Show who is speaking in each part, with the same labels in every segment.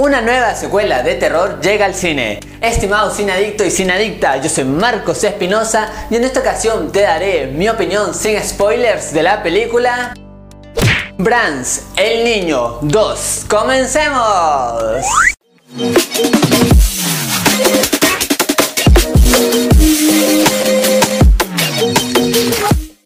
Speaker 1: Una nueva secuela de terror llega al cine. Estimado adicto y adicta, yo soy Marcos Espinosa y en esta ocasión te daré mi opinión sin spoilers de la película Brands, el niño 2. ¡Comencemos!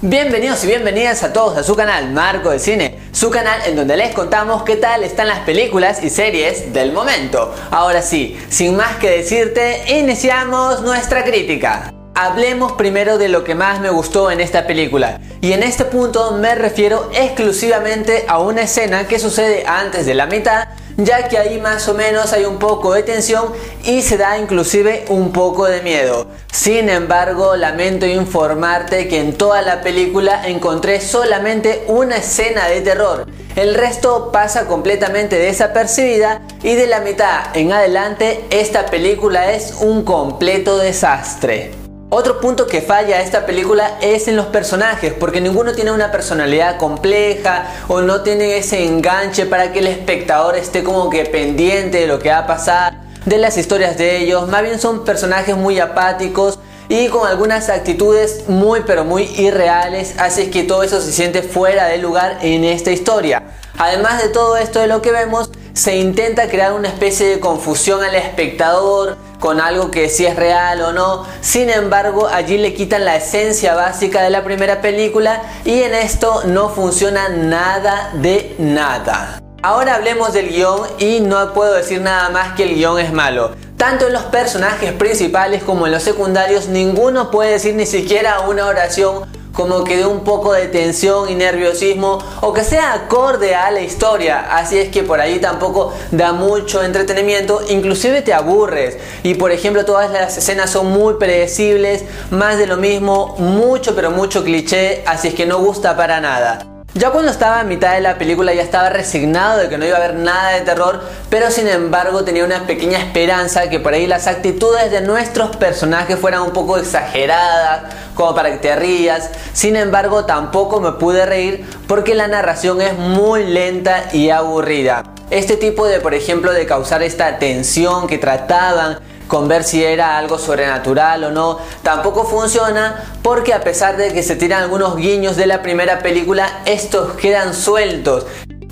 Speaker 1: Bienvenidos y bienvenidas a todos a su canal Marco de Cine, su canal en donde les contamos qué tal están las películas y series del momento. Ahora sí, sin más que decirte, iniciamos nuestra crítica. Hablemos primero de lo que más me gustó en esta película. Y en este punto me refiero exclusivamente a una escena que sucede antes de la mitad ya que ahí más o menos hay un poco de tensión y se da inclusive un poco de miedo. Sin embargo, lamento informarte que en toda la película encontré solamente una escena de terror. El resto pasa completamente desapercibida y de la mitad en adelante esta película es un completo desastre. Otro punto que falla esta película es en los personajes, porque ninguno tiene una personalidad compleja o no tiene ese enganche para que el espectador esté como que pendiente de lo que va a pasar, de las historias de ellos. Más bien son personajes muy apáticos y con algunas actitudes muy pero muy irreales, así que todo eso se siente fuera de lugar en esta historia. Además de todo esto de lo que vemos, se intenta crear una especie de confusión al espectador con algo que si es real o no. Sin embargo, allí le quitan la esencia básica de la primera película y en esto no funciona nada de nada. Ahora hablemos del guion y no puedo decir nada más que el guion es malo. Tanto en los personajes principales como en los secundarios, ninguno puede decir ni siquiera una oración como que dé un poco de tensión y nerviosismo o que sea acorde a la historia. Así es que por ahí tampoco da mucho entretenimiento, inclusive te aburres. Y por ejemplo todas las escenas son muy predecibles, más de lo mismo, mucho pero mucho cliché, así es que no gusta para nada. Ya cuando estaba a mitad de la película ya estaba resignado de que no iba a haber nada de terror, pero sin embargo tenía una pequeña esperanza que por ahí las actitudes de nuestros personajes fueran un poco exageradas, como para que te rías. Sin embargo tampoco me pude reír porque la narración es muy lenta y aburrida. Este tipo de, por ejemplo, de causar esta tensión que trataban con ver si era algo sobrenatural o no, tampoco funciona porque a pesar de que se tiran algunos guiños de la primera película, estos quedan sueltos.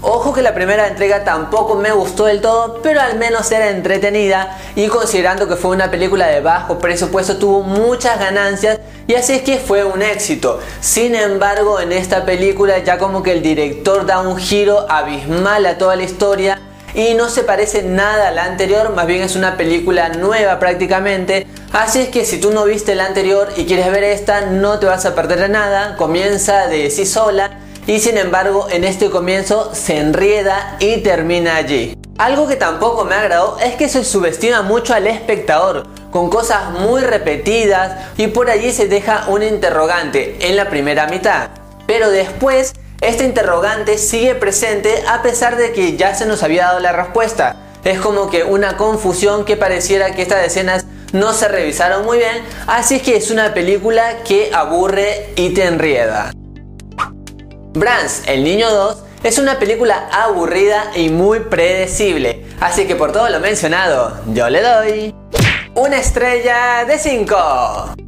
Speaker 1: Ojo que la primera entrega tampoco me gustó del todo, pero al menos era entretenida y considerando que fue una película de bajo presupuesto tuvo muchas ganancias y así es que fue un éxito. Sin embargo, en esta película ya como que el director da un giro abismal a toda la historia y no se parece nada a la anterior, más bien es una película nueva prácticamente. Así es que si tú no viste la anterior y quieres ver esta, no te vas a perder nada, comienza de sí sola y sin embargo en este comienzo se enrieda y termina allí. Algo que tampoco me agradó es que se subestima mucho al espectador, con cosas muy repetidas y por allí se deja un interrogante en la primera mitad. Pero después este interrogante sigue presente a pesar de que ya se nos había dado la respuesta. Es como que una confusión que pareciera que estas escenas no se revisaron muy bien, así que es una película que aburre y te enrieda. Brands, el niño 2, es una película aburrida y muy predecible, así que por todo lo mencionado, yo le doy una estrella de 5.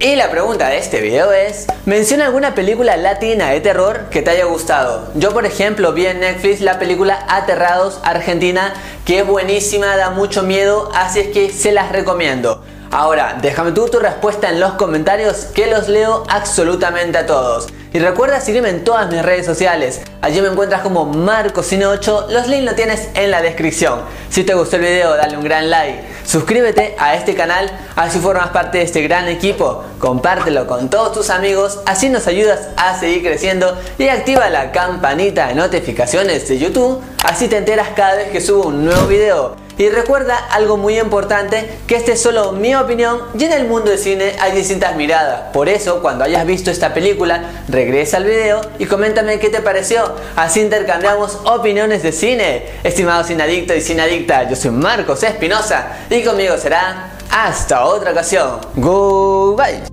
Speaker 1: Y la pregunta de este video es, menciona alguna película latina de terror que te haya gustado. Yo por ejemplo vi en Netflix la película Aterrados Argentina, que es buenísima, da mucho miedo, así es que se las recomiendo. Ahora, déjame tu respuesta en los comentarios que los leo absolutamente a todos. Y recuerda seguirme en todas mis redes sociales. Allí me encuentras como MarcoCine8. Los links los tienes en la descripción. Si te gustó el video, dale un gran like. Suscríbete a este canal, así formas parte de este gran equipo. Compártelo con todos tus amigos, así nos ayudas a seguir creciendo. Y activa la campanita de notificaciones de YouTube, así te enteras cada vez que subo un nuevo video. Y recuerda algo muy importante, que esta es solo mi opinión y en el mundo del cine hay distintas miradas. Por eso, cuando hayas visto esta película, regresa al video y coméntame qué te pareció. Así intercambiamos opiniones de cine. Estimado adicto y adicta, yo soy Marcos Espinosa y conmigo será hasta otra ocasión. Goodbye.